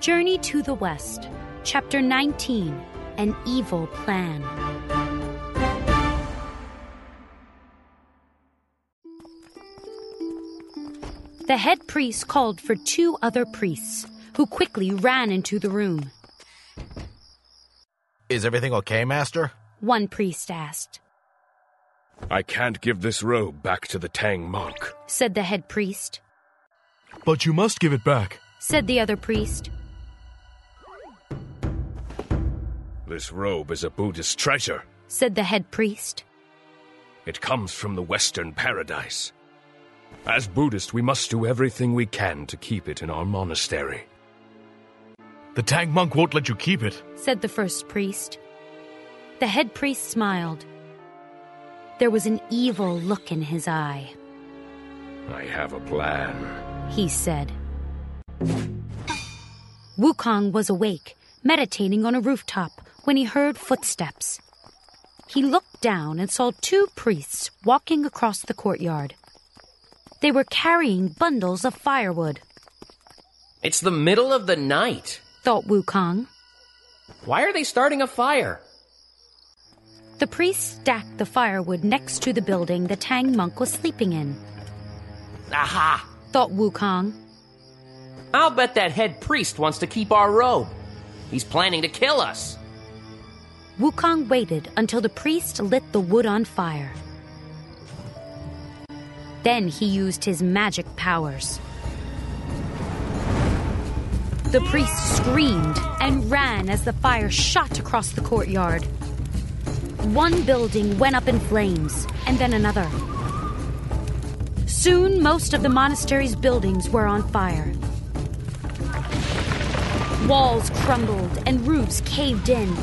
Journey to the West, Chapter 19 An Evil Plan. The head priest called for two other priests, who quickly ran into the room. Is everything okay, Master? One priest asked, I can't give this robe back to the Tang monk. said the head priest, But you must give it back. said the other priest, This robe is a Buddhist treasure. said the head priest, It comes from the Western paradise. As Buddhists, we must do everything we can to keep it in our monastery. The Tang monk won't let you keep it. said the first priest. The head priest smiled. There was an evil look in his eye. I have a plan. he said. Wukong was awake, meditating on a rooftop, when he heard footsteps. He looked down and saw two priests walking across the courtyard. They were carrying bundles of firewood, It's the middle of the night. thought Wukong. Why are they starting a fire? The priests stacked the firewood next to the building the Tang monk was sleeping in, Aha! thought Wukong. I'll bet that head priest wants to keep our robe. He's planning to kill us. Wukong waited until the priest lit the wood on fire. Then he used his magic powers. The priest screamed and ran as the fire shot across the courtyard. One building went up in flames, and then another. Soon, most of the monastery's buildings were on fire. Walls crumbled and roofs caved in.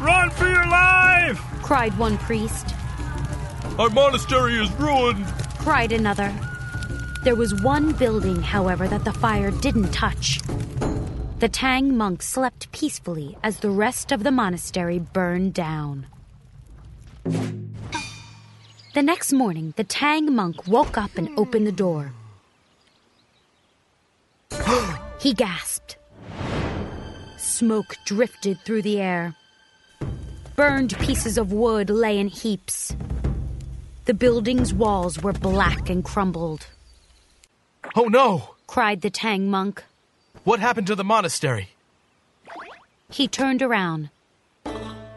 Run for your life! cried one priest. Our monastery is ruined! cried another. There was one building, however, that the fire didn't touch. The Tang monk slept peacefully as the rest of the monastery burned down. The next morning, the Tang monk woke up and opened the door. he gasped. Smoke drifted through the air. Burned pieces of wood lay in heaps. The building's walls were black and crumbled, Oh no! cried the Tang monk. What happened to the monastery? He turned around.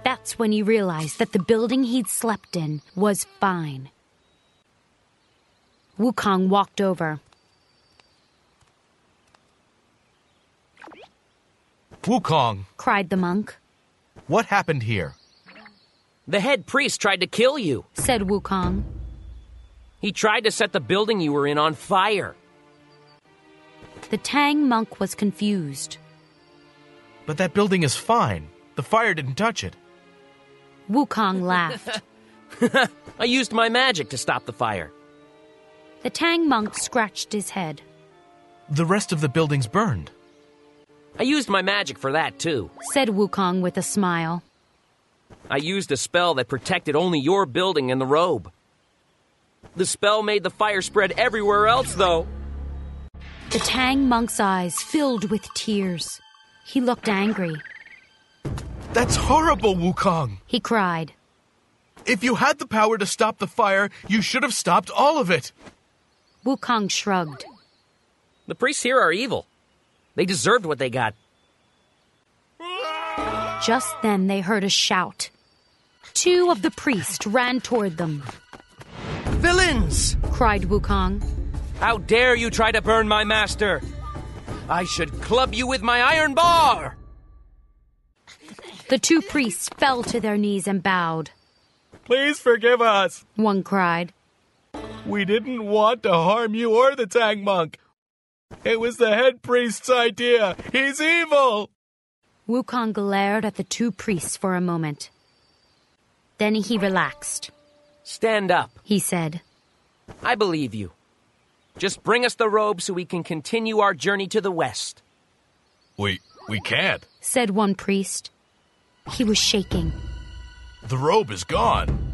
That's when he realized that the building he'd slept in was fine. Wukong walked over. Wukong, cried the monk, what happened here? The head priest tried to kill you. said Wukong. He tried to set the building you were in on fire. The Tang monk was confused. But that building is fine. The fire didn't touch it. Wukong laughed. I used my magic to stop the fire. The Tang monk scratched his head. The rest of the building's burned. I used my magic for that too. Said Wukong with a smile. I used a spell that protected only your building and the robe. The spell made the fire spread everywhere else, though. The Tang monk's eyes filled with tears. He looked angry. That's horrible, Wukong! He cried. If you had the power to stop the fire, you should have stopped all of it. Wukong shrugged. The priests here are evil. They deserved what they got. Just then they heard a shout. Two of the priests ran toward them, Villains! cried Wukong. How dare you try to burn my master? I should club you with my iron bar! The two priests fell to their knees and bowed. Please forgive us. One cried. We didn't want to harm you or the Tang monk. It was the head priest's idea. He's evil. Wukong glared at the two priests for a moment. Then he relaxed. Stand up. He said, I believe you. Just bring us the robe so we can continue our journey to the west. We we can't. said one priest. He was shaking. The robe is gone.